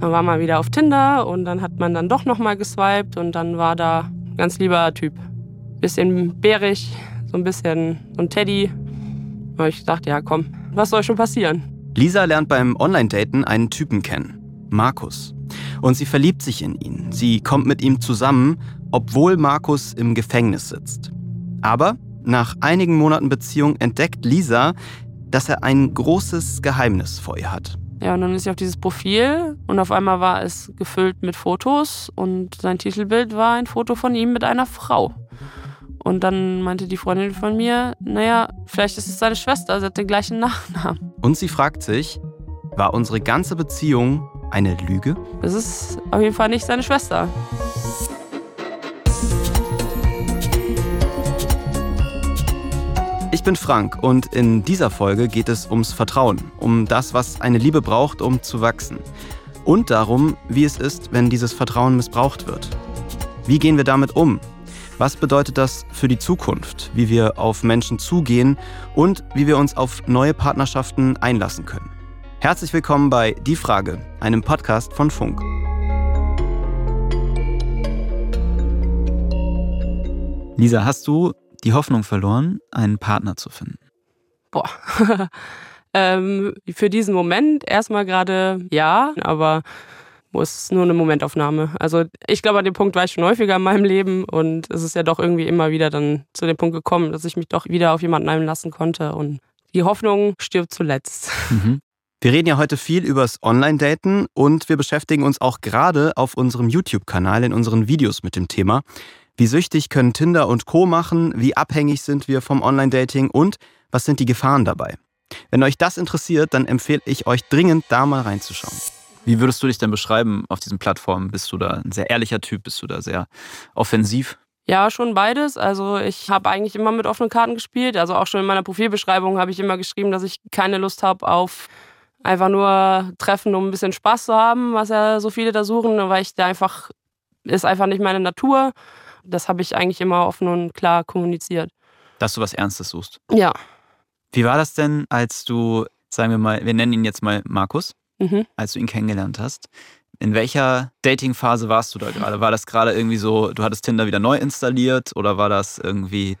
Dann war man wieder auf Tinder und dann hat man dann doch nochmal geswiped und dann war da ein ganz lieber Typ. Bisschen bärig, so ein bisschen so ein Teddy. Habe ich gedacht, ja komm, was soll schon passieren? Lisa lernt beim Online-Daten einen Typen kennen, Markus. Und sie verliebt sich in ihn. Sie kommt mit ihm zusammen, obwohl Markus im Gefängnis sitzt. Aber nach einigen Monaten Beziehung entdeckt Lisa, dass er ein großes Geheimnis vor ihr hat. Ja, und dann ist sie auf dieses Profil und auf einmal war es gefüllt mit Fotos und sein Titelbild war ein Foto von ihm mit einer Frau. Und dann meinte die Freundin von mir, naja, vielleicht ist es seine Schwester, sie hat den gleichen Nachnamen. Und sie fragt sich, war unsere ganze Beziehung eine Lüge? Es ist auf jeden Fall nicht seine Schwester. Bin Frank und in dieser Folge geht es ums Vertrauen, um das, was eine Liebe braucht, um zu wachsen. Und darum, wie es ist, wenn dieses Vertrauen missbraucht wird. Wie gehen wir damit um? Was bedeutet das für die Zukunft, wie wir auf Menschen zugehen und wie wir uns auf neue Partnerschaften einlassen können? Herzlich willkommen bei Die Frage, einem Podcast von Funk. Lisa, hast du die Hoffnung verloren, einen Partner zu finden? Boah. ähm, für diesen Moment erstmal gerade ja, aber es ist nur eine Momentaufnahme. Also ich glaube, an dem Punkt war ich schon häufiger in meinem Leben und es ist ja doch irgendwie immer wieder dann zu dem Punkt gekommen, dass ich mich doch wieder auf jemanden einlassen konnte und die Hoffnung stirbt zuletzt. Mhm. Wir reden ja heute viel übers Online-Daten und wir beschäftigen uns auch gerade auf unserem YouTube-Kanal in unseren Videos mit dem Thema. Wie süchtig können Tinder und Co machen? Wie abhängig sind wir vom Online-Dating? Und was sind die Gefahren dabei? Wenn euch das interessiert, dann empfehle ich euch dringend, da mal reinzuschauen. Wie würdest du dich denn beschreiben auf diesen Plattformen? Bist du da ein sehr ehrlicher Typ? Bist du da sehr offensiv? Ja, schon beides. Also ich habe eigentlich immer mit offenen Karten gespielt. Also auch schon in meiner Profilbeschreibung habe ich immer geschrieben, dass ich keine Lust habe auf einfach nur Treffen, um ein bisschen Spaß zu haben, was ja so viele da suchen, weil ich da einfach, ist einfach nicht meine Natur das habe ich eigentlich immer offen und klar kommuniziert. Dass du was Ernstes suchst? Ja. Wie war das denn, als du, sagen wir mal, wir nennen ihn jetzt mal Markus, mhm. als du ihn kennengelernt hast? In welcher Dating-Phase warst du da gerade? War das gerade irgendwie so, du hattest Tinder wieder neu installiert oder war das irgendwie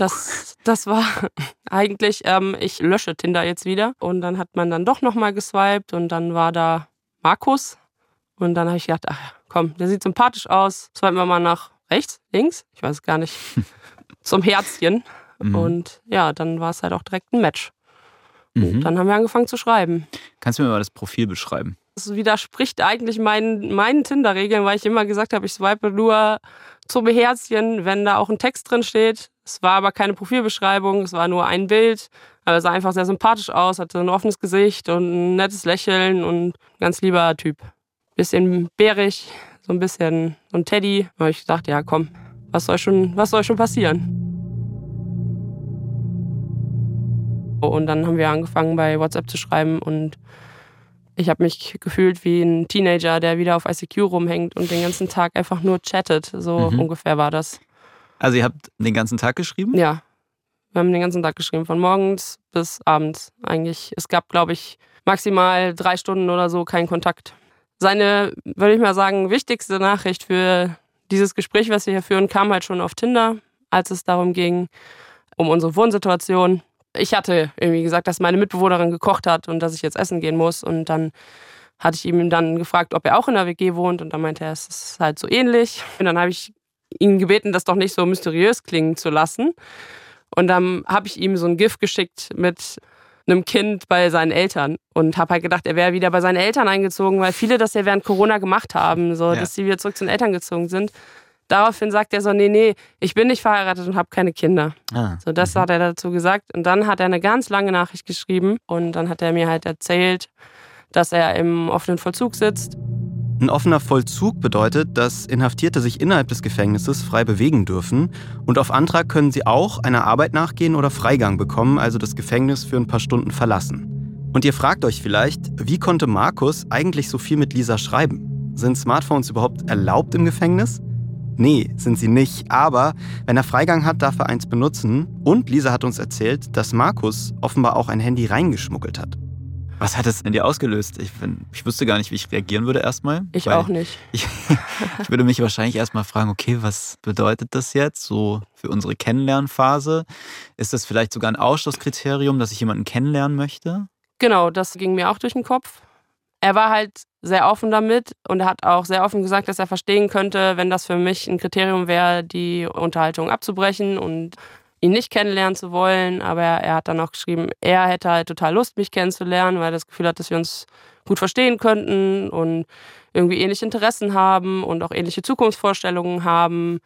das, das war eigentlich, ähm, ich lösche Tinder jetzt wieder. Und dann hat man dann doch nochmal geswiped und dann war da Markus. Und dann habe ich gedacht, ach komm, der sieht sympathisch aus. Swipen wir mal nach rechts, links, ich weiß gar nicht, zum Herzchen. Mhm. Und ja, dann war es halt auch direkt ein Match. Mhm. dann haben wir angefangen zu schreiben. Kannst du mir mal das Profil beschreiben? Das widerspricht eigentlich meinen, meinen Tinder-Regeln, weil ich immer gesagt habe, ich swipe nur zum Herzchen, wenn da auch ein Text drin steht. Es war aber keine Profilbeschreibung, es war nur ein Bild. Aber es sah einfach sehr sympathisch aus, hatte ein offenes Gesicht und ein nettes Lächeln und ein ganz lieber Typ. Bisschen bärig, so ein bisschen so ein Teddy. Da habe ich gedacht, ja komm, was soll schon, was soll schon passieren? Und dann haben wir angefangen bei WhatsApp zu schreiben und ich habe mich gefühlt wie ein Teenager, der wieder auf ICQ rumhängt und den ganzen Tag einfach nur chattet. So mhm. ungefähr war das. Also ihr habt den ganzen Tag geschrieben? Ja. Wir haben den ganzen Tag geschrieben, von morgens bis abends eigentlich. Es gab, glaube ich, maximal drei Stunden oder so keinen Kontakt seine, würde ich mal sagen, wichtigste Nachricht für dieses Gespräch, was wir hier führen, kam halt schon auf Tinder, als es darum ging, um unsere Wohnsituation. Ich hatte irgendwie gesagt, dass meine Mitbewohnerin gekocht hat und dass ich jetzt essen gehen muss. Und dann hatte ich ihm dann gefragt, ob er auch in der WG wohnt. Und dann meinte er, es ist halt so ähnlich. Und dann habe ich ihn gebeten, das doch nicht so mysteriös klingen zu lassen. Und dann habe ich ihm so ein GIF geschickt mit einem Kind bei seinen Eltern und habe halt gedacht, er wäre wieder bei seinen Eltern eingezogen, weil viele das ja während Corona gemacht haben, so ja. dass sie wieder zurück zu den Eltern gezogen sind. Daraufhin sagt er so, nee, nee, ich bin nicht verheiratet und habe keine Kinder. Ah. So, das mhm. hat er dazu gesagt. Und dann hat er eine ganz lange Nachricht geschrieben und dann hat er mir halt erzählt, dass er im offenen Vollzug sitzt ein offener Vollzug bedeutet, dass Inhaftierte sich innerhalb des Gefängnisses frei bewegen dürfen und auf Antrag können sie auch einer Arbeit nachgehen oder Freigang bekommen, also das Gefängnis für ein paar Stunden verlassen. Und ihr fragt euch vielleicht, wie konnte Markus eigentlich so viel mit Lisa schreiben? Sind Smartphones überhaupt erlaubt im Gefängnis? Nee, sind sie nicht, aber wenn er Freigang hat, darf er eins benutzen. Und Lisa hat uns erzählt, dass Markus offenbar auch ein Handy reingeschmuggelt hat. Was hat es in dir ausgelöst? Ich, ich wüsste gar nicht, wie ich reagieren würde erstmal. Ich auch nicht. Ich, ich würde mich wahrscheinlich erstmal fragen, okay, was bedeutet das jetzt so für unsere Kennenlernphase? Ist das vielleicht sogar ein Ausschlusskriterium, dass ich jemanden kennenlernen möchte? Genau, das ging mir auch durch den Kopf. Er war halt sehr offen damit und er hat auch sehr offen gesagt, dass er verstehen könnte, wenn das für mich ein Kriterium wäre, die Unterhaltung abzubrechen und ihn nicht kennenlernen zu wollen. Aber er, hat dann auch geschrieben, er hätte halt total Lust, mich kennenzulernen, weil er das Gefühl hat, dass wir uns gut verstehen könnten und irgendwie ähnliche Interessen haben und auch ähnliche Zukunftsvorstellungen haben.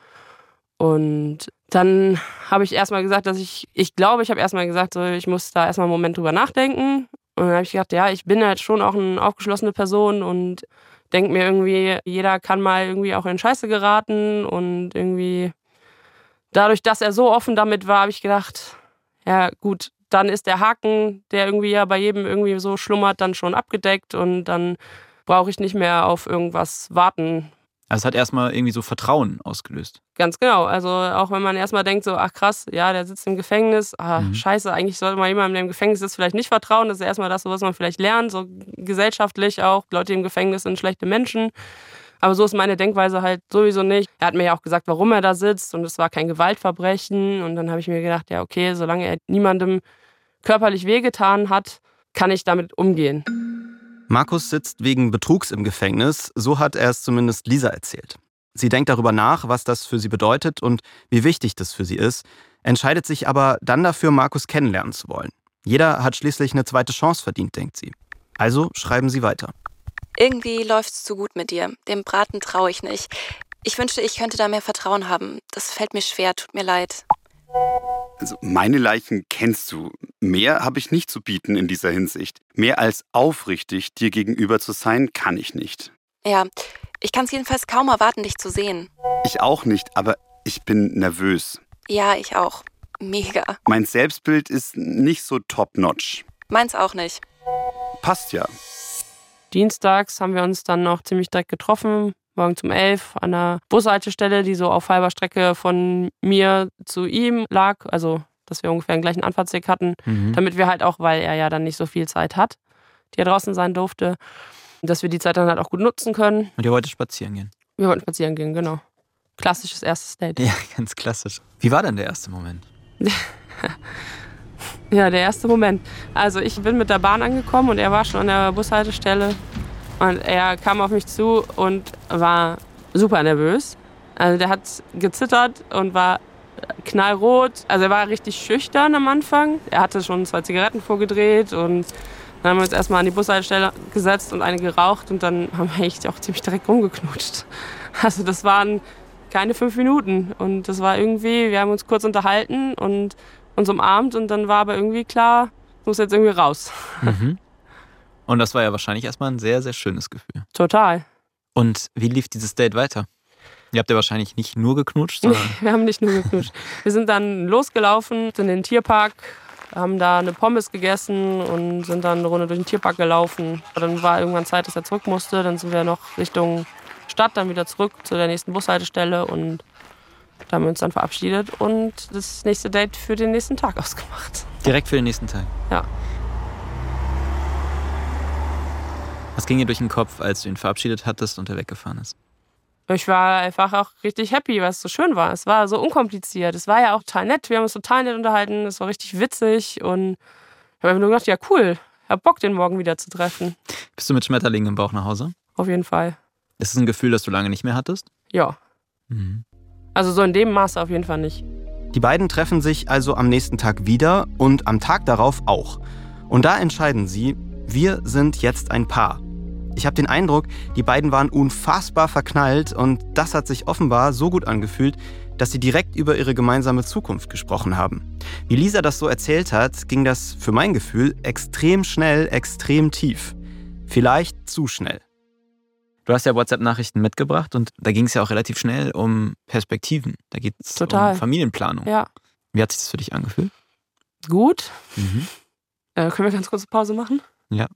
Und dann habe ich erstmal gesagt, dass ich, ich glaube, ich habe erstmal gesagt, so, ich muss da erstmal einen Moment drüber nachdenken. Und dann habe ich gedacht, ja, ich bin halt schon auch eine aufgeschlossene Person und denke mir irgendwie, jeder kann mal irgendwie auch in Scheiße geraten und irgendwie dadurch, dass er so offen damit war, habe ich gedacht, ja gut, dann ist der Haken, der irgendwie ja bei jedem irgendwie so schlummert, dann schon abgedeckt und dann brauche ich nicht mehr auf irgendwas warten. Also es hat erstmal irgendwie so Vertrauen ausgelöst. Ganz genau. Also auch wenn man erstmal denkt, so, ach krass, ja, der sitzt im Gefängnis, ah, mhm. scheiße, eigentlich sollte man jemandem, der im Gefängnis ist, vielleicht nicht vertrauen. Das ist erstmal das, was man vielleicht lernt, so gesellschaftlich auch. Leute im Gefängnis sind schlechte Menschen. Aber so ist meine Denkweise halt sowieso nicht. Er hat mir ja auch gesagt, warum er da sitzt und es war kein Gewaltverbrechen. Und dann habe ich mir gedacht, ja, okay, solange er niemandem körperlich wehgetan hat, kann ich damit umgehen. Markus sitzt wegen Betrugs im Gefängnis, so hat er es zumindest Lisa erzählt. Sie denkt darüber nach, was das für sie bedeutet und wie wichtig das für sie ist, entscheidet sich aber dann dafür, Markus kennenlernen zu wollen. Jeder hat schließlich eine zweite Chance verdient, denkt sie. Also schreiben sie weiter. Irgendwie läuft's zu gut mit dir. Dem Braten traue ich nicht. Ich wünschte, ich könnte da mehr Vertrauen haben. Das fällt mir schwer, tut mir leid. Also meine Leichen kennst du. Mehr habe ich nicht zu bieten in dieser Hinsicht. Mehr als aufrichtig dir gegenüber zu sein, kann ich nicht. Ja, ich kann es jedenfalls kaum erwarten, dich zu sehen. Ich auch nicht, aber ich bin nervös. Ja, ich auch. Mega. Mein Selbstbild ist nicht so top-notch. Meins auch nicht. Passt ja. Dienstags haben wir uns dann noch ziemlich direkt getroffen, morgen um elf an einer Bushaltestelle, die so auf halber Strecke von mir zu ihm lag. Also, dass wir ungefähr den gleichen Anfahrtsweg hatten, mhm. damit wir halt auch, weil er ja dann nicht so viel Zeit hat, die er draußen sein durfte, dass wir die Zeit dann halt auch gut nutzen können. Und ihr wolltet spazieren gehen? Wir wollten spazieren gehen, genau. Klassisches erstes Date. Ja, ganz klassisch. Wie war denn der erste Moment? Ja, der erste Moment. Also ich bin mit der Bahn angekommen und er war schon an der Bushaltestelle. Und er kam auf mich zu und war super nervös. Also der hat gezittert und war knallrot. Also er war richtig schüchtern am Anfang. Er hatte schon zwei Zigaretten vorgedreht und dann haben wir uns erstmal an die Bushaltestelle gesetzt und eine geraucht und dann haben wir echt auch ziemlich direkt rumgeknutscht. Also das waren keine fünf Minuten und das war irgendwie, wir haben uns kurz unterhalten und uns umarmt und dann war aber irgendwie klar, muss jetzt irgendwie raus. Mhm. Und das war ja wahrscheinlich erstmal ein sehr, sehr schönes Gefühl. Total. Und wie lief dieses Date weiter? Ihr habt ja wahrscheinlich nicht nur geknutscht, sondern. wir haben nicht nur geknutscht. wir sind dann losgelaufen in den Tierpark, haben da eine Pommes gegessen und sind dann eine Runde durch den Tierpark gelaufen. Dann war irgendwann Zeit, dass er zurück musste. Dann sind wir noch Richtung Stadt, dann wieder zurück zu der nächsten Bushaltestelle und da haben wir uns dann verabschiedet und das nächste Date für den nächsten Tag ausgemacht. Direkt für den nächsten Tag? Ja. Was ging dir durch den Kopf, als du ihn verabschiedet hattest und er weggefahren ist? Ich war einfach auch richtig happy, weil es so schön war. Es war so unkompliziert. Es war ja auch total nett. Wir haben uns total nett unterhalten. Es war richtig witzig und ich habe einfach nur gedacht, ja cool, ich habe Bock, den morgen wieder zu treffen. Bist du mit Schmetterlingen im Bauch nach Hause? Auf jeden Fall. Ist es ein Gefühl, das du lange nicht mehr hattest? Ja. Mhm. Also so in dem Maße auf jeden Fall nicht. Die beiden treffen sich also am nächsten Tag wieder und am Tag darauf auch. Und da entscheiden sie, wir sind jetzt ein Paar. Ich habe den Eindruck, die beiden waren unfassbar verknallt und das hat sich offenbar so gut angefühlt, dass sie direkt über ihre gemeinsame Zukunft gesprochen haben. Wie Lisa das so erzählt hat, ging das für mein Gefühl extrem schnell, extrem tief. Vielleicht zu schnell. Du hast ja WhatsApp-Nachrichten mitgebracht und da ging es ja auch relativ schnell um Perspektiven. Da geht es um Familienplanung. Ja. Wie hat sich das für dich angefühlt? Gut. Mhm. Äh, können wir ganz kurze Pause machen? Ja.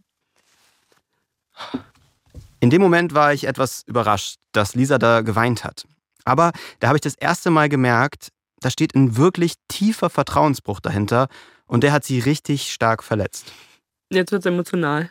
In dem Moment war ich etwas überrascht, dass Lisa da geweint hat. Aber da habe ich das erste Mal gemerkt, da steht ein wirklich tiefer Vertrauensbruch dahinter und der hat sie richtig stark verletzt. Jetzt wird's emotional.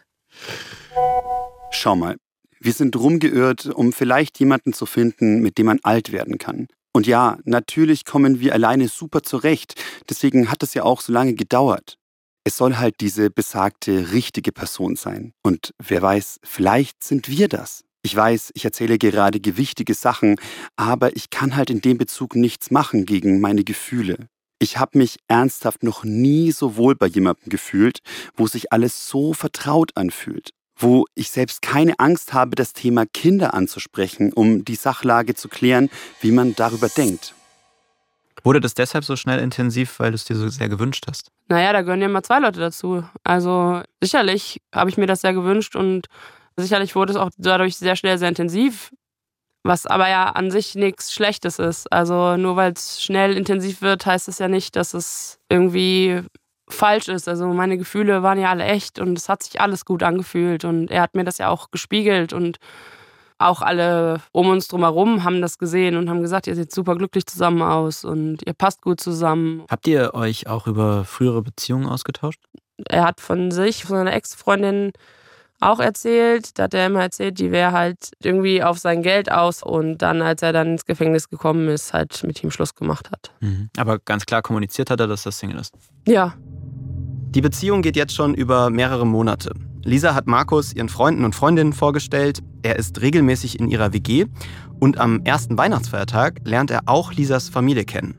Schau mal, wir sind rumgeirrt, um vielleicht jemanden zu finden, mit dem man alt werden kann. Und ja, natürlich kommen wir alleine super zurecht, deswegen hat es ja auch so lange gedauert. Es soll halt diese besagte richtige Person sein. Und wer weiß, vielleicht sind wir das. Ich weiß, ich erzähle gerade gewichtige Sachen, aber ich kann halt in dem Bezug nichts machen gegen meine Gefühle. Ich habe mich ernsthaft noch nie so wohl bei jemandem gefühlt, wo sich alles so vertraut anfühlt wo ich selbst keine Angst habe, das Thema Kinder anzusprechen, um die Sachlage zu klären, wie man darüber denkt. Wurde das deshalb so schnell intensiv, weil du es dir so sehr gewünscht hast? Naja, da gehören ja immer zwei Leute dazu. Also sicherlich habe ich mir das sehr gewünscht und sicherlich wurde es auch dadurch sehr schnell sehr intensiv, was aber ja an sich nichts Schlechtes ist. Also nur weil es schnell intensiv wird, heißt es ja nicht, dass es irgendwie falsch ist. Also meine Gefühle waren ja alle echt und es hat sich alles gut angefühlt und er hat mir das ja auch gespiegelt und auch alle um uns drumherum haben das gesehen und haben gesagt, ihr seht super glücklich zusammen aus und ihr passt gut zusammen. Habt ihr euch auch über frühere Beziehungen ausgetauscht? Er hat von sich, von seiner Ex-Freundin auch erzählt. Da hat er immer erzählt, die wäre halt irgendwie auf sein Geld aus und dann, als er dann ins Gefängnis gekommen ist, halt mit ihm Schluss gemacht hat. Mhm. Aber ganz klar kommuniziert hat er, dass das Single ist. Ja, die Beziehung geht jetzt schon über mehrere Monate. Lisa hat Markus ihren Freunden und Freundinnen vorgestellt. Er ist regelmäßig in ihrer WG und am ersten Weihnachtsfeiertag lernt er auch Lisas Familie kennen.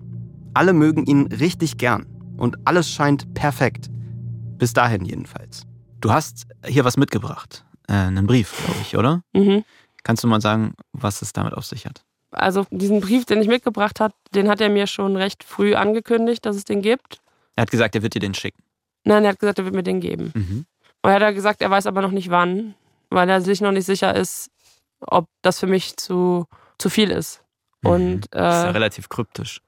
Alle mögen ihn richtig gern und alles scheint perfekt. Bis dahin jedenfalls. Du hast hier was mitgebracht. Äh, einen Brief, glaube ich, oder? Mhm. Kannst du mal sagen, was es damit auf sich hat? Also diesen Brief, den ich mitgebracht habe, den hat er mir schon recht früh angekündigt, dass es den gibt. Er hat gesagt, er wird dir den schicken. Nein, er hat gesagt, er wird mir den geben. Mhm. Und er hat gesagt, er weiß aber noch nicht wann, weil er sich noch nicht sicher ist, ob das für mich zu, zu viel ist. Mhm. Und, äh, das ist ja relativ kryptisch.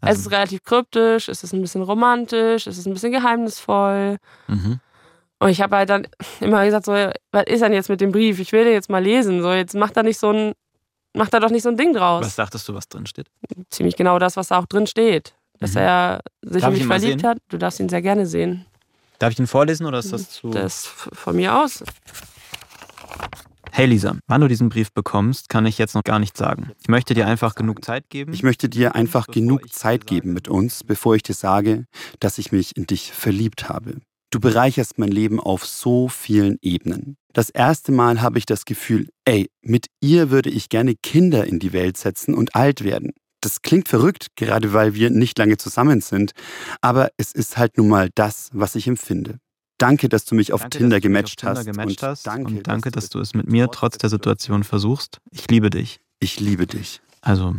Also es ist relativ kryptisch, es ist ein bisschen romantisch, es ist ein bisschen geheimnisvoll. Mhm. Und ich habe halt dann immer gesagt, so, was ist denn jetzt mit dem Brief? Ich will den jetzt mal lesen. So, jetzt macht er nicht so ein, macht er doch nicht so ein Ding draus. Was dachtest du, was drin steht? Ziemlich genau das, was da auch drin steht. Dass Mhm. er sich Darf in ich mich verliebt hat. Du darfst ihn sehr gerne sehen. Darf ich den vorlesen oder ist das zu. Das von mir aus. Hey Lisa, wann du diesen Brief bekommst, kann ich jetzt noch gar nicht sagen. Ich möchte dir einfach genug Zeit geben. Ich möchte dir einfach genug Zeit geben mit uns, bevor ich dir sage, dass ich mich in dich verliebt habe. Du bereicherst mein Leben auf so vielen Ebenen. Das erste Mal habe ich das Gefühl, ey, mit ihr würde ich gerne Kinder in die Welt setzen und alt werden. Das klingt verrückt, gerade weil wir nicht lange zusammen sind, aber es ist halt nun mal das, was ich empfinde. Danke, dass du mich auf Danke, Tinder dass gematcht auf Tinder hast. gematcht und hast. danke, und danke, dass du es mit mir trotz der Situation versuchst. Ich liebe dich. Ich liebe dich. Also,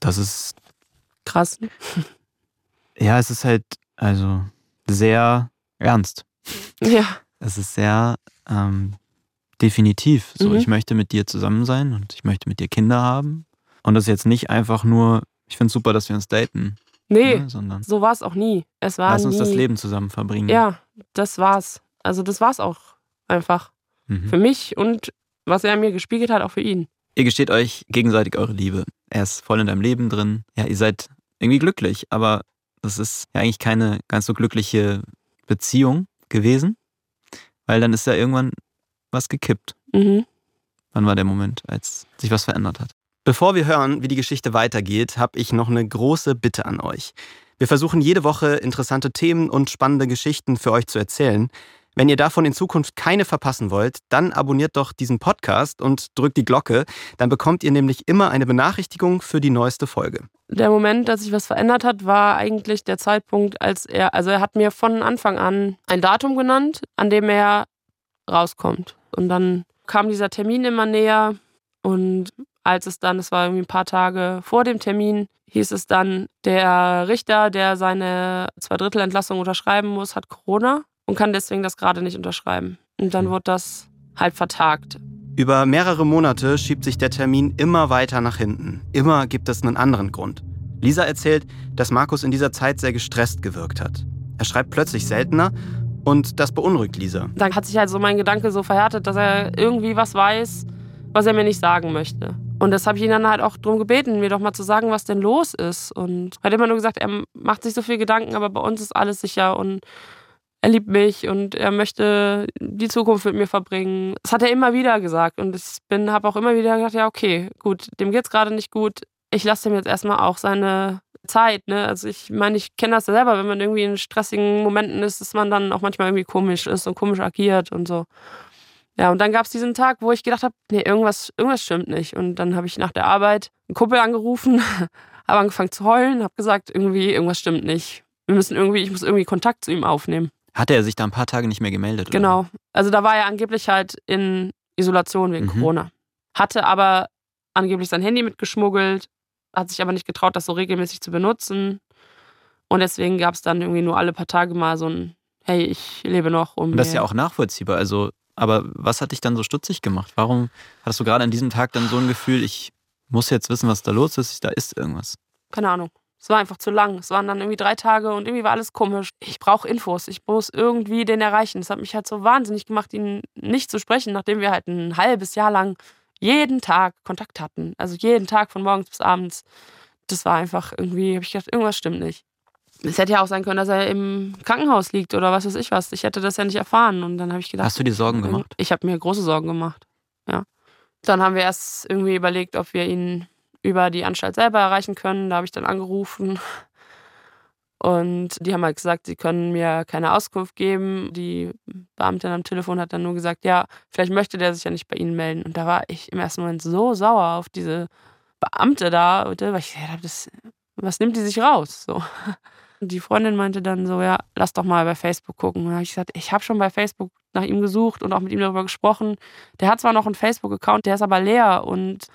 das ist, Krass. ja, es ist halt, also, sehr ernst. Ja. Es ist sehr ähm, definitiv. So, Mhm. ich möchte mit dir zusammen sein und ich möchte mit dir Kinder haben. Und das ist jetzt nicht einfach nur, ich finde es super, dass wir uns daten, Nee, ne, sondern so war es auch nie. Es war lass uns nie. das Leben zusammen verbringen. Ja, das war's. Also das war's auch einfach. Mhm. Für mich und was er mir gespiegelt hat, auch für ihn. Ihr gesteht euch gegenseitig eure Liebe. Er ist voll in deinem Leben drin. Ja, ihr seid irgendwie glücklich, aber das ist ja eigentlich keine ganz so glückliche Beziehung gewesen, weil dann ist ja irgendwann was gekippt. Mhm. Wann war der Moment, als sich was verändert hat? Bevor wir hören, wie die Geschichte weitergeht, habe ich noch eine große Bitte an euch. Wir versuchen jede Woche interessante Themen und spannende Geschichten für euch zu erzählen. Wenn ihr davon in Zukunft keine verpassen wollt, dann abonniert doch diesen Podcast und drückt die Glocke. Dann bekommt ihr nämlich immer eine Benachrichtigung für die neueste Folge. Der Moment, dass sich was verändert hat, war eigentlich der Zeitpunkt, als er, also er hat mir von Anfang an ein Datum genannt, an dem er rauskommt. Und dann kam dieser Termin immer näher und als es dann, es war irgendwie ein paar Tage vor dem Termin, hieß es dann, der Richter, der seine Zweidrittelentlassung unterschreiben muss, hat Corona und kann deswegen das gerade nicht unterschreiben. Und dann Hm. wurde das halt vertagt. Über mehrere Monate schiebt sich der Termin immer weiter nach hinten. Immer gibt es einen anderen Grund. Lisa erzählt, dass Markus in dieser Zeit sehr gestresst gewirkt hat. Er schreibt plötzlich seltener und das beunruhigt Lisa. Dann hat sich halt so mein Gedanke so verhärtet, dass er irgendwie was weiß, was er mir nicht sagen möchte. Und das habe ich ihn dann halt auch darum gebeten, mir doch mal zu sagen, was denn los ist. Und er hat immer nur gesagt, er macht sich so viel Gedanken, aber bei uns ist alles sicher und er liebt mich und er möchte die Zukunft mit mir verbringen. Das hat er immer wieder gesagt und ich bin, habe auch immer wieder gedacht, ja okay, gut, dem geht's gerade nicht gut. Ich lasse ihm jetzt erstmal auch seine Zeit. Ne? Also ich meine, ich kenne das ja selber, wenn man irgendwie in stressigen Momenten ist, dass man dann auch manchmal irgendwie komisch ist und komisch agiert und so. Ja, und dann gab es diesen Tag, wo ich gedacht habe, nee, irgendwas, irgendwas stimmt nicht. Und dann habe ich nach der Arbeit einen Kumpel angerufen, habe angefangen zu heulen, habe gesagt, irgendwie, irgendwas stimmt nicht. Wir müssen irgendwie, ich muss irgendwie Kontakt zu ihm aufnehmen. Hatte er sich da ein paar Tage nicht mehr gemeldet? Genau. Oder? Also da war er angeblich halt in Isolation wegen mhm. Corona. Hatte aber angeblich sein Handy mitgeschmuggelt, hat sich aber nicht getraut, das so regelmäßig zu benutzen. Und deswegen gab es dann irgendwie nur alle paar Tage mal so ein, hey, ich lebe noch. Um Und das ist ja auch nachvollziehbar. Also, aber was hat dich dann so stutzig gemacht? Warum hattest du gerade an diesem Tag dann so ein Gefühl, ich muss jetzt wissen, was da los ist, da ist irgendwas? Keine Ahnung. Es war einfach zu lang. Es waren dann irgendwie drei Tage und irgendwie war alles komisch. Ich brauche Infos. Ich muss irgendwie den erreichen. Es hat mich halt so wahnsinnig gemacht, ihn nicht zu sprechen, nachdem wir halt ein halbes Jahr lang jeden Tag Kontakt hatten. Also jeden Tag von morgens bis abends. Das war einfach irgendwie, habe ich gedacht, irgendwas stimmt nicht. Es hätte ja auch sein können, dass er im Krankenhaus liegt oder was weiß ich was. Ich hätte das ja nicht erfahren. Und dann habe ich gedacht. Hast du dir Sorgen gemacht? Ich habe mir große Sorgen gemacht. Ja. Dann haben wir erst irgendwie überlegt, ob wir ihn über die Anstalt selber erreichen können. Da habe ich dann angerufen. Und die haben halt gesagt, sie können mir keine Auskunft geben. Die Beamtin am Telefon hat dann nur gesagt, ja, vielleicht möchte der sich ja nicht bei Ihnen melden. Und da war ich im ersten Moment so sauer auf diese Beamte da, weil ich habe, was nimmt die sich raus? So. Die Freundin meinte dann so, ja, lass doch mal bei Facebook gucken. Und habe ich gesagt, ich habe schon bei Facebook nach ihm gesucht und auch mit ihm darüber gesprochen. Der hat zwar noch einen Facebook-Account, der ist aber leer und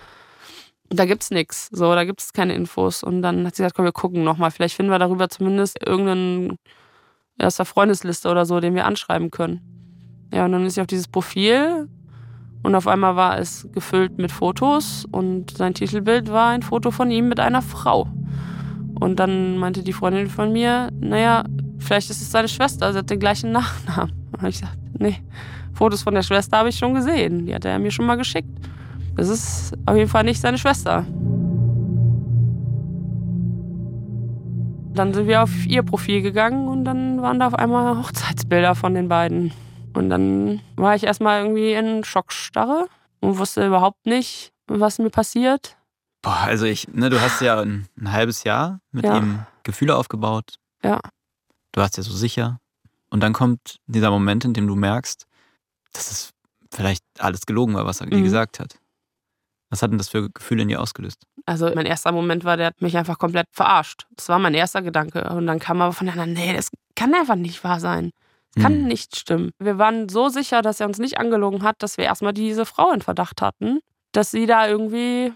da gibt's nichts. So, da gibt's keine Infos. Und dann hat sie gesagt, komm, wir gucken nochmal. Vielleicht finden wir darüber zumindest irgendeinen aus der Freundesliste oder so, den wir anschreiben können. Ja, und dann ist sie auf dieses Profil und auf einmal war es gefüllt mit Fotos und sein Titelbild war ein Foto von ihm mit einer Frau. Und dann meinte die Freundin von mir, naja, vielleicht ist es seine Schwester, sie hat den gleichen Nachnamen. Und ich gesagt, nee, Fotos von der Schwester habe ich schon gesehen, die hat er mir schon mal geschickt. Das ist auf jeden Fall nicht seine Schwester. Dann sind wir auf ihr Profil gegangen und dann waren da auf einmal Hochzeitsbilder von den beiden. Und dann war ich erstmal irgendwie in Schockstarre und wusste überhaupt nicht, was mir passiert. Boah, also ich, ne, du hast ja ein, ein halbes Jahr mit ja. ihm Gefühle aufgebaut. Ja. Du warst ja so sicher. Und dann kommt dieser Moment, in dem du merkst, dass es vielleicht alles gelogen war, was er mhm. dir gesagt hat. Was hat denn das für Gefühle in dir ausgelöst? Also mein erster Moment war, der hat mich einfach komplett verarscht. Das war mein erster Gedanke. Und dann kam aber von der anderen, nee, das kann einfach nicht wahr sein. Das kann hm. nicht stimmen. Wir waren so sicher, dass er uns nicht angelogen hat, dass wir erstmal diese Frau in Verdacht hatten, dass sie da irgendwie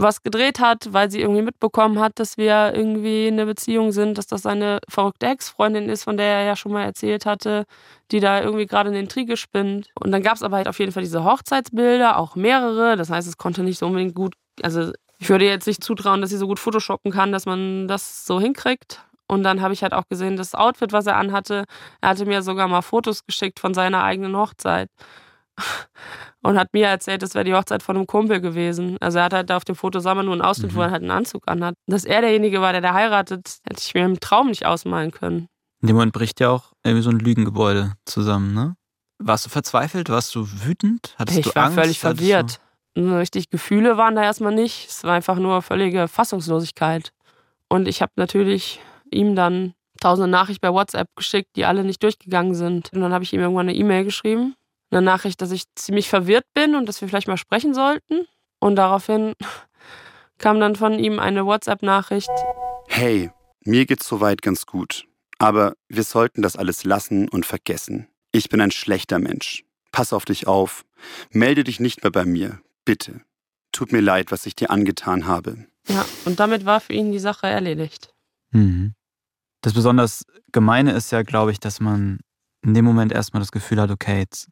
was gedreht hat, weil sie irgendwie mitbekommen hat, dass wir irgendwie in einer Beziehung sind, dass das seine verrückte Ex-Freundin ist, von der er ja schon mal erzählt hatte, die da irgendwie gerade eine Intrige spinnt. Und dann gab es aber halt auf jeden Fall diese Hochzeitsbilder, auch mehrere. Das heißt, es konnte nicht so unbedingt gut, also ich würde jetzt nicht zutrauen, dass sie so gut Photoshoppen kann, dass man das so hinkriegt. Und dann habe ich halt auch gesehen, das Outfit, was er anhatte, er hatte mir sogar mal Fotos geschickt von seiner eigenen Hochzeit und hat mir erzählt, das wäre die Hochzeit von einem Kumpel gewesen. Also er hat halt da auf dem Foto sah man nur einen Ausschnitt, mhm. wo er halt einen Anzug anhat. Dass er derjenige war, der da heiratet, hätte ich mir im Traum nicht ausmalen können. In dem Moment bricht ja auch irgendwie so ein Lügengebäude zusammen, ne? Warst du verzweifelt? Warst du wütend? Hattest ich du war Angst? völlig verwirrt. So richtig Gefühle waren da erstmal nicht. Es war einfach nur völlige Fassungslosigkeit. Und ich habe natürlich ihm dann tausende Nachrichten bei WhatsApp geschickt, die alle nicht durchgegangen sind. Und dann habe ich ihm irgendwann eine E-Mail geschrieben eine Nachricht, dass ich ziemlich verwirrt bin und dass wir vielleicht mal sprechen sollten. Und daraufhin kam dann von ihm eine WhatsApp-Nachricht. Hey, mir geht's soweit ganz gut. Aber wir sollten das alles lassen und vergessen. Ich bin ein schlechter Mensch. Pass auf dich auf. Melde dich nicht mehr bei mir. Bitte. Tut mir leid, was ich dir angetan habe. Ja, und damit war für ihn die Sache erledigt. Mhm. Das besonders Gemeine ist ja, glaube ich, dass man in dem Moment erstmal das Gefühl hat, okay, jetzt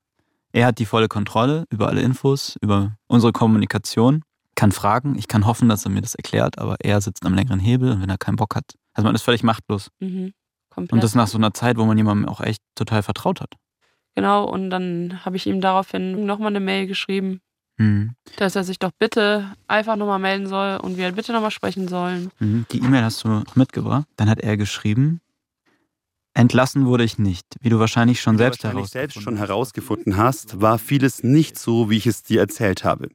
er hat die volle Kontrolle über alle Infos, über unsere Kommunikation, kann fragen, ich kann hoffen, dass er mir das erklärt, aber er sitzt am längeren Hebel und wenn er keinen Bock hat. Also man ist völlig machtlos. Mhm, und das nach so einer Zeit, wo man jemandem auch echt total vertraut hat. Genau, und dann habe ich ihm daraufhin nochmal eine Mail geschrieben, mhm. dass er sich doch bitte einfach nochmal melden soll und wir bitte nochmal sprechen sollen. Mhm. Die E-Mail hast du mitgebracht. Dann hat er geschrieben, Entlassen wurde ich nicht, wie du wahrscheinlich schon du selbst wahrscheinlich selbst schon herausgefunden hast, war vieles nicht so, wie ich es dir erzählt habe.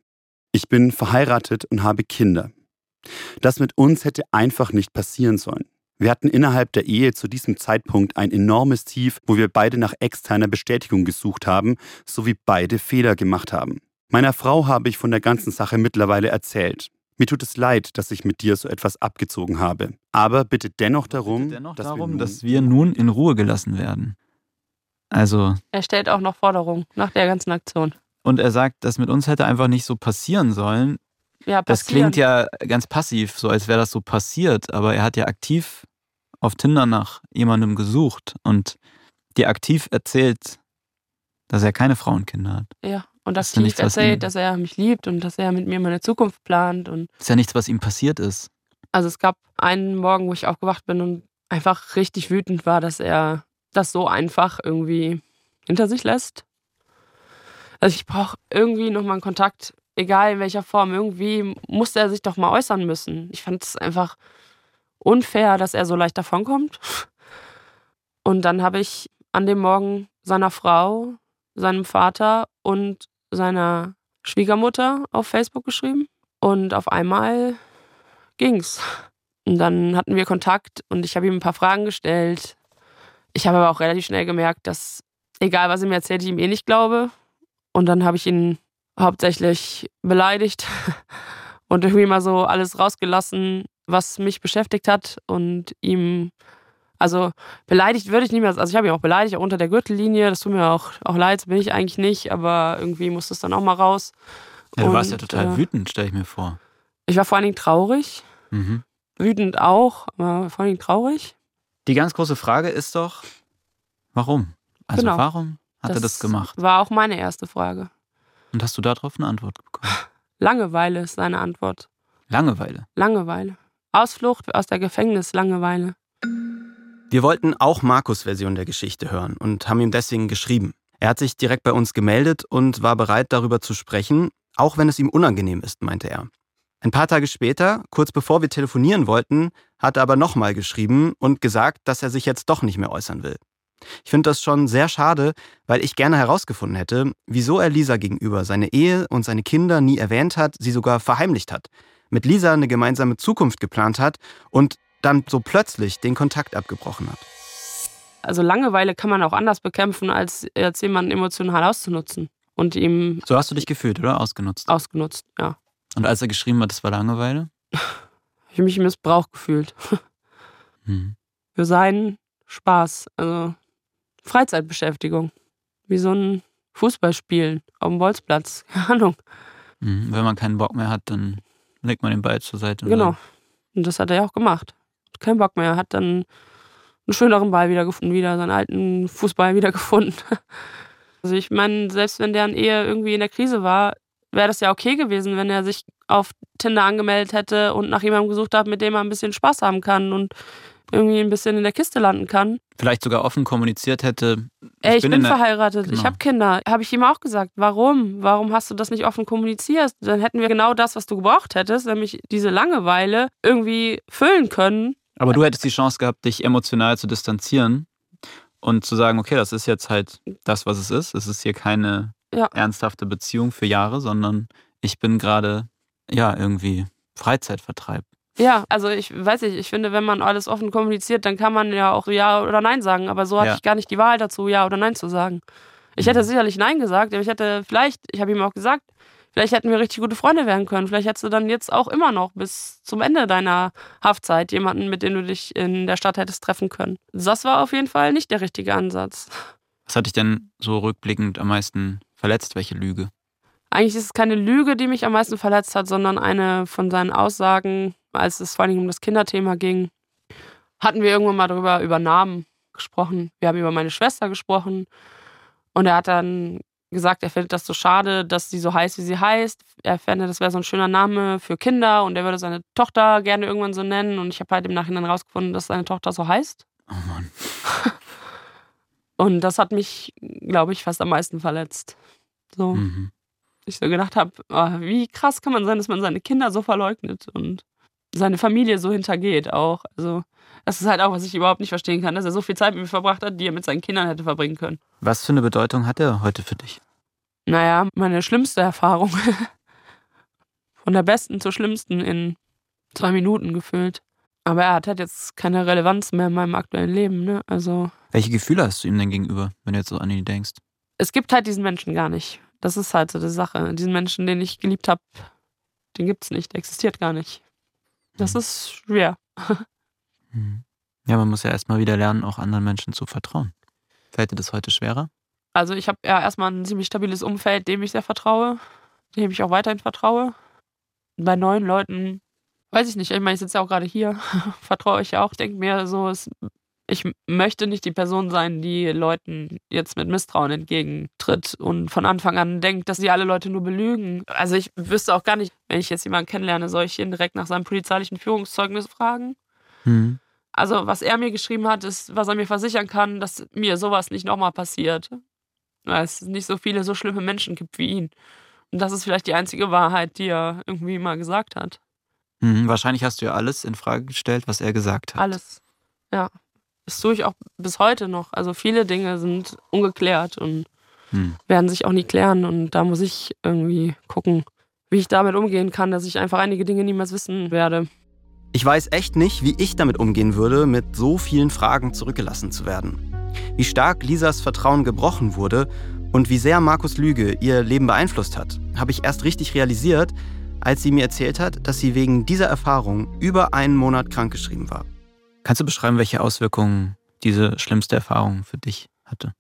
Ich bin verheiratet und habe Kinder. Das mit uns hätte einfach nicht passieren sollen. Wir hatten innerhalb der Ehe zu diesem Zeitpunkt ein enormes Tief, wo wir beide nach externer Bestätigung gesucht haben, sowie beide Fehler gemacht haben. Meiner Frau habe ich von der ganzen Sache mittlerweile erzählt. Mir tut es leid, dass ich mit dir so etwas abgezogen habe. Aber bitte dennoch darum, Bitte dennoch dass, darum, wir nun dass wir nun in Ruhe gelassen werden. Also, Er stellt auch noch Forderungen nach der ganzen Aktion. und er sagt, das mit uns hätte einfach nicht so passieren sollen. Ja, Das passieren. klingt ja ganz passiv, so als wäre das so passiert, aber er hat ja aktiv auf Tinder nach jemandem gesucht und dir aktiv erzählt, dass er keine Frauenkinder hat. Ja, und Das aktiv nichts, was ihn- erzählt, dass er mich liebt und dass er mit mir meine Zukunft plant. Und Ist ja nichts, was ihm passiert ist. Also es gab einen Morgen, wo ich aufgewacht bin und einfach richtig wütend war, dass er das so einfach irgendwie hinter sich lässt. Also ich brauche irgendwie nochmal einen Kontakt, egal in welcher Form. Irgendwie musste er sich doch mal äußern müssen. Ich fand es einfach unfair, dass er so leicht davonkommt. Und dann habe ich an dem Morgen seiner Frau, seinem Vater und seiner Schwiegermutter auf Facebook geschrieben. Und auf einmal ging's. Und dann hatten wir Kontakt und ich habe ihm ein paar Fragen gestellt. Ich habe aber auch relativ schnell gemerkt, dass egal was er mir erzählt, ich ihm eh nicht glaube. Und dann habe ich ihn hauptsächlich beleidigt und irgendwie mal so alles rausgelassen, was mich beschäftigt hat und ihm, also beleidigt würde ich nicht mehr, also ich habe ihn auch beleidigt, auch unter der Gürtellinie, das tut mir auch, auch leid, bin ich eigentlich nicht, aber irgendwie muss es dann auch mal raus. Ja, du warst ja Und, total äh, wütend, stelle ich mir vor. Ich war vor allen Dingen traurig, Mhm. wütend auch, aber vor allen Dingen traurig. Die ganz große Frage ist doch, warum? Also Genau. warum hat er das gemacht? War auch meine erste Frage. Und hast du darauf eine Antwort bekommen? Langeweile ist seine Antwort. Langeweile. Langeweile. Ausflucht aus der Gefängnislangeweile. Wir wollten auch Markus' Version der Geschichte hören und haben ihm deswegen geschrieben. Er hat sich direkt bei uns gemeldet und war bereit, darüber zu sprechen, auch wenn es ihm unangenehm ist, meinte er. Ein paar Tage später, kurz bevor wir telefonieren wollten, hat er aber nochmal geschrieben und gesagt, dass er sich jetzt doch nicht mehr äußern will. Ich finde das schon sehr schade, weil ich gerne herausgefunden hätte, wieso er Lisa gegenüber seine Ehe und seine Kinder nie erwähnt hat, sie sogar verheimlicht hat, mit Lisa eine gemeinsame Zukunft geplant hat und dann so plötzlich den Kontakt abgebrochen hat. Also Langeweile kann man auch anders bekämpfen, als jetzt jemanden emotional auszunutzen und ihm So hast du dich gefühlt, oder? Ausgenutzt. ausgenutzt. Ja. Und als er geschrieben hat, das war Langeweile? Ich habe mich im Missbrauch gefühlt. Hm. Für seinen Spaß. Also Freizeitbeschäftigung. Wie so ein Fußballspielen auf dem Bolzplatz. Keine Ahnung. Hm. Wenn man keinen Bock mehr hat, dann legt man den Ball zur Seite. und Genau. Und das hat er ja auch gemacht. Hat keinen Bock mehr. Hat dann einen schöneren Ball wieder gefunden, wieder seinen alten Fußball wieder gefunden. Also ich meine, selbst wenn deren Ehe irgendwie in der Krise war, wäre das ja okay gewesen, wenn er sich auf Tinder angemeldet hätte und nach jemandem gesucht hat, mit dem er ein bisschen Spaß haben kann und irgendwie ein bisschen in der Kiste landen kann. Vielleicht sogar offen kommuniziert hätte. Ey, ich, bin, in der- verheiratet, ich Genau. habe Kinder. Habe ich ihm auch gesagt. Warum? Warum hast du das nicht offen kommuniziert? Dann hätten wir genau das, was du gebraucht hättest, nämlich diese Langeweile irgendwie füllen können. Aber du hättest die Chance gehabt, dich emotional zu distanzieren und zu sagen, okay, das ist jetzt halt das, was es ist. Es ist hier keine Ja. ernsthafte Beziehung für Jahre, sondern ich bin gerade, ja, irgendwie Freizeitvertreib. Ja, also ich weiß nicht, ich finde, wenn man alles offen kommuniziert, dann kann man ja auch Ja oder Nein sagen. Aber so hatte Ja. ich gar nicht die Wahl dazu, Ja oder Nein zu sagen. Ich hätte Mhm. sicherlich Nein gesagt, aber ich hätte vielleicht, ich habe ihm auch gesagt, vielleicht hätten wir richtig gute Freunde werden können. Vielleicht hättest du dann jetzt auch immer noch bis zum Ende deiner Haftzeit jemanden, mit dem du dich in der Stadt hättest treffen können. Das war auf jeden Fall nicht der richtige Ansatz. Was hat dich denn so rückblickend am meisten verletzt? Welche Lüge? Eigentlich ist es keine Lüge, die mich am meisten verletzt hat, sondern eine von seinen Aussagen, als es vor allem um das Kinderthema ging, hatten wir irgendwann mal darüber über Namen gesprochen. Wir haben über meine Schwester gesprochen und er hat dann gesagt, er findet das so schade, dass sie so heißt, wie sie heißt. Er fände, das wäre so ein schöner Name für Kinder und er würde seine Tochter gerne irgendwann so nennen und ich habe halt im Nachhinein rausgefunden, dass seine Tochter so heißt. Oh Mann. Und das hat mich, glaube ich, fast am meisten verletzt. So. Mhm. ich so gedacht habe, wie krass kann man sein, dass man seine Kinder so verleugnet. Und seine Familie so hintergeht auch. Also das ist halt auch, was ich überhaupt nicht verstehen kann, dass er so viel Zeit mit mir verbracht hat, die er mit seinen Kindern hätte verbringen können. Was für eine Bedeutung hat er heute für dich? Naja, meine schlimmste Erfahrung. Von der besten zur schlimmsten in zwei Minuten gefühlt. Aber er hat halt jetzt keine Relevanz mehr in meinem aktuellen Leben. Ne? Also Welche Gefühle hast du ihm denn gegenüber, wenn du jetzt so an ihn denkst? es gibt halt diesen Menschen gar nicht. Das ist halt so die Sache. Diesen Menschen, den ich geliebt habe, den gibt's nicht. Der existiert gar nicht. Das ist schwer. Mhm. Ja, man muss ja erstmal wieder lernen, auch anderen Menschen zu vertrauen. Fällt dir das heute schwerer? Also ich habe ja erstmal ein ziemlich stabiles Umfeld, dem ich sehr vertraue, dem ich auch weiterhin vertraue. Bei neuen Leuten, weiß ich nicht, ich meine, ich sitze ja auch gerade hier, vertraue ich ja auch, denke mir so, es, ich möchte nicht die Person sein, die Leuten jetzt mit Misstrauen entgegentritt und von Anfang an denkt, dass sie alle Leute nur belügen. Also ich wüsste auch gar nicht, wenn ich jetzt jemanden kennenlerne, soll ich ihn direkt nach seinem polizeilichen Führungszeugnis fragen? Mhm. Also, was er mir geschrieben hat, ist, was er mir versichern kann, dass mir sowas nicht nochmal passiert. Weil es nicht so viele so schlimme Menschen gibt wie ihn. Und das ist vielleicht die einzige Wahrheit, die er irgendwie mal gesagt hat. Mhm. Wahrscheinlich hast du ja alles in Frage gestellt, was er gesagt hat. Alles. Ja. Das tue ich auch bis heute noch. Also viele Dinge sind ungeklärt und Mhm. werden sich auch nie klären. Und da muss ich irgendwie gucken, wie ich damit umgehen kann, dass ich einfach einige Dinge niemals wissen werde. Ich weiß echt nicht, wie ich damit umgehen würde, mit so vielen Fragen zurückgelassen zu werden. Wie stark Lisas Vertrauen gebrochen wurde und wie sehr Markus Lüge ihr Leben beeinflusst hat, habe ich erst richtig realisiert, als sie mir erzählt hat, dass sie wegen dieser Erfahrung über einen Monat krankgeschrieben war. Kannst du beschreiben, welche Auswirkungen diese schlimmste Erfahrung für dich hatte?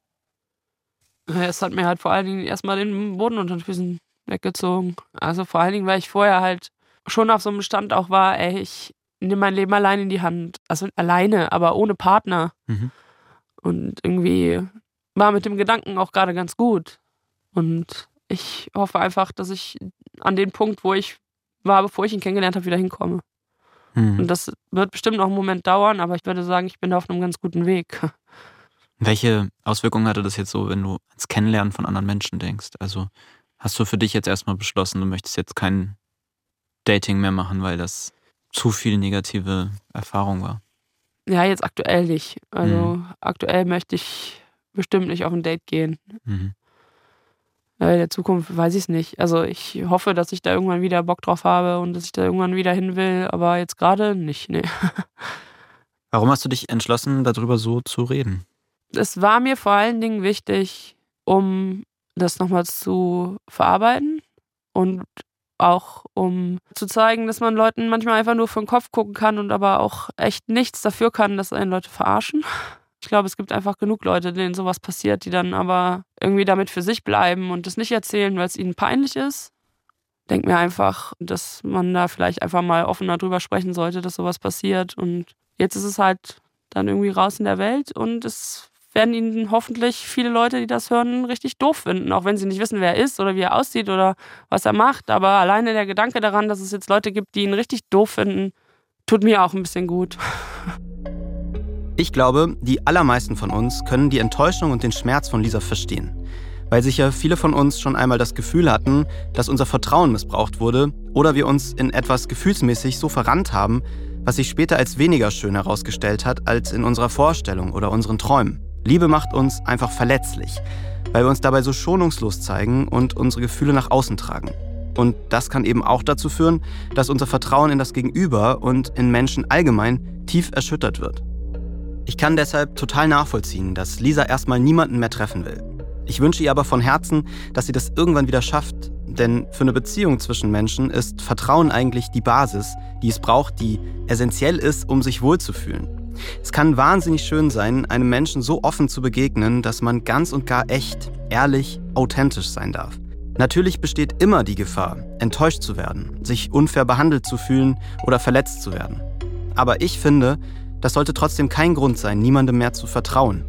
Es hat mir halt vor allen Dingen erstmal den Boden unter den Füßen weggezogen. Also vor allen Dingen, weil ich vorher halt schon auf so einem Stand auch war, ey, ich nehme mein Leben allein in die Hand. Also alleine, aber ohne Partner. Mhm. Und irgendwie war mit dem Gedanken auch gerade ganz gut. Und ich hoffe einfach, dass ich an den Punkt, wo ich war, bevor ich ihn kennengelernt habe, wieder hinkomme. Mhm. Und das wird bestimmt noch einen Moment dauern, aber ich würde sagen, ich bin da auf einem ganz guten Weg. Welche Auswirkungen hatte das jetzt so, wenn du ans Kennenlernen von anderen Menschen denkst? Also hast du für dich jetzt erstmal beschlossen, du möchtest jetzt kein Dating mehr machen, weil das zu viel negative Erfahrung war? Ja, jetzt aktuell nicht. Also aktuell möchte ich bestimmt nicht auf ein Date gehen. Mhm. In der Zukunft weiß ich es nicht. Also ich hoffe, dass ich da irgendwann wieder Bock drauf habe und dass ich da irgendwann wieder hin will, aber jetzt gerade nicht. Nee. Warum hast du dich entschlossen, darüber so zu reden? Es war mir vor allen Dingen wichtig, um das nochmal zu verarbeiten und auch um zu zeigen, dass man Leuten manchmal einfach nur den Kopf gucken kann und aber auch echt nichts dafür kann, dass einen Leute verarschen. Ich glaube, es gibt einfach genug Leute, denen sowas passiert, die dann aber irgendwie damit für sich bleiben und das nicht erzählen, weil es ihnen peinlich ist. Denk mir einfach, dass man da vielleicht einfach mal offener drüber sprechen sollte, dass sowas passiert. Und jetzt ist es halt dann irgendwie raus in der Welt und es werden ihn hoffentlich viele Leute, die das hören, richtig doof finden, auch wenn sie nicht wissen, wer er ist oder wie er aussieht oder was er macht. Aber alleine der Gedanke daran, dass es jetzt Leute gibt, die ihn richtig doof finden, tut mir auch ein bisschen gut. Ich glaube, die allermeisten von uns können die Enttäuschung und den Schmerz von Lisa verstehen. Weil sicher viele von uns schon einmal das Gefühl hatten, dass unser Vertrauen missbraucht wurde oder wir uns in etwas gefühlsmäßig so verrannt haben, was sich später als weniger schön herausgestellt hat als in unserer Vorstellung oder unseren Träumen. Liebe macht uns einfach verletzlich, weil wir uns dabei so schonungslos zeigen und unsere Gefühle nach außen tragen. Und das kann eben auch dazu führen, dass unser Vertrauen in das Gegenüber und in Menschen allgemein tief erschüttert wird. Ich kann deshalb total nachvollziehen, dass Lisa erstmal niemanden mehr treffen will. Ich wünsche ihr aber von Herzen, dass sie das irgendwann wieder schafft, denn für eine Beziehung zwischen Menschen ist Vertrauen eigentlich die Basis, die es braucht, die essentiell ist, um sich wohlzufühlen. Es kann wahnsinnig schön sein, einem Menschen so offen zu begegnen, dass man ganz und gar echt, ehrlich, authentisch sein darf. Natürlich besteht immer die Gefahr, enttäuscht zu werden, sich unfair behandelt zu fühlen oder verletzt zu werden. Aber ich finde, das sollte trotzdem kein Grund sein, niemandem mehr zu vertrauen.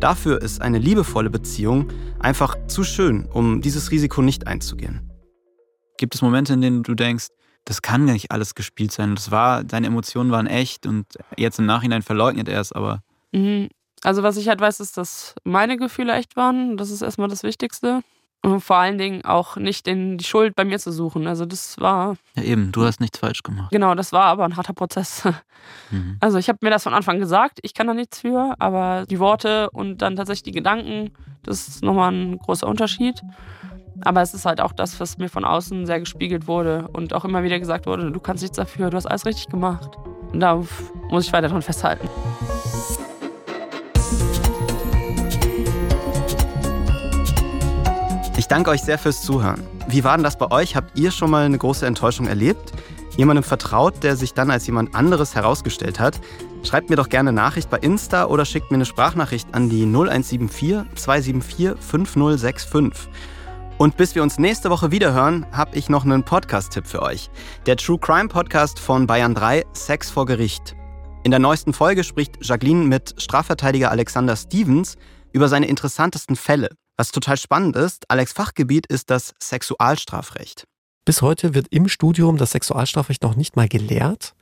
Dafür ist eine liebevolle Beziehung einfach zu schön, um dieses Risiko nicht einzugehen. Gibt es Momente, in denen du denkst, das kann gar nicht alles gespielt sein. Das war, deine Emotionen waren echt und jetzt im Nachhinein verleugnet er es, aber Mhm. Also was ich halt weiß, ist, dass meine Gefühle echt waren. Das ist erstmal das Wichtigste. Und vor allen Dingen auch nicht in die Schuld bei mir zu suchen. Also das war. Ja, eben, du hast nichts falsch gemacht. Genau, das war aber ein harter Prozess. Mhm. Also ich habe mir das von Anfang gesagt, ich kann da nichts für, aber die Worte und dann tatsächlich die Gedanken, das ist nochmal ein großer Unterschied. Aber es ist halt auch das, was mir von außen sehr gespiegelt wurde und auch immer wieder gesagt wurde, du kannst nichts dafür, du hast alles richtig gemacht. Und da muss ich weiter dran festhalten. Danke euch sehr fürs Zuhören. Wie war denn das bei euch? Habt ihr schon mal eine große Enttäuschung erlebt? Jemandem vertraut, der sich dann als jemand anderes herausgestellt hat? Schreibt mir doch gerne Nachricht bei Insta oder schickt mir eine Sprachnachricht an die 0174 274 5065. Und bis wir uns nächste Woche wiederhören, habe ich noch einen Podcast-Tipp für euch. Der True Crime Podcast von Bayern 3, Sex vor Gericht. In der neuesten Folge spricht Jacqueline mit Strafverteidiger Alexander Stevens über seine interessantesten Fälle. Was total spannend ist, Alex Fachgebiet ist das Sexualstrafrecht. Bis heute wird im Studium das Sexualstrafrecht noch nicht mal gelehrt.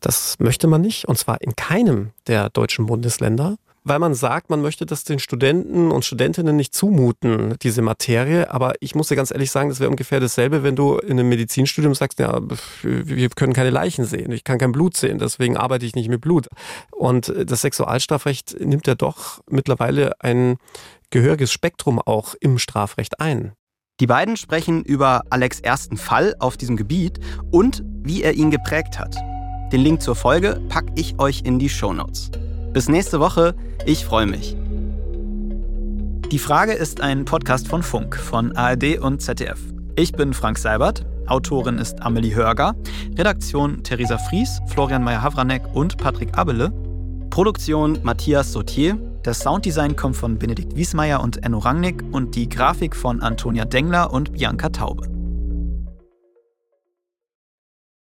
Das möchte man nicht, und zwar in keinem der deutschen Bundesländer weil man sagt, man möchte das den Studenten und Studentinnen nicht zumuten, diese Materie. Aber ich muss dir ganz ehrlich sagen, das wäre ungefähr dasselbe, wenn du in einem Medizinstudium sagst, ja, wir können keine Leichen sehen, ich kann kein Blut sehen, deswegen arbeite ich nicht mit Blut. Und das Sexualstrafrecht nimmt ja doch mittlerweile ein gehöriges Spektrum auch im Strafrecht ein. Die beiden sprechen über Alex ersten Fall auf diesem Gebiet und wie er ihn geprägt hat. Den Link zur Folge packe ich euch in die Show Notes. Bis nächste Woche. Ich freue mich. Die Frage ist ein Podcast von Funk, von ARD und ZDF. Ich bin Frank Seibert, Autorin ist Amelie Hörger, Redaktion Theresa Fries, Florian Meyer-Havranek und Patrick Abele, Produktion Matthias Sautier, das Sounddesign kommt von Benedikt Wiesmeier und Enno Rangnick und die Grafik von Antonia Dengler und Bianca Taube.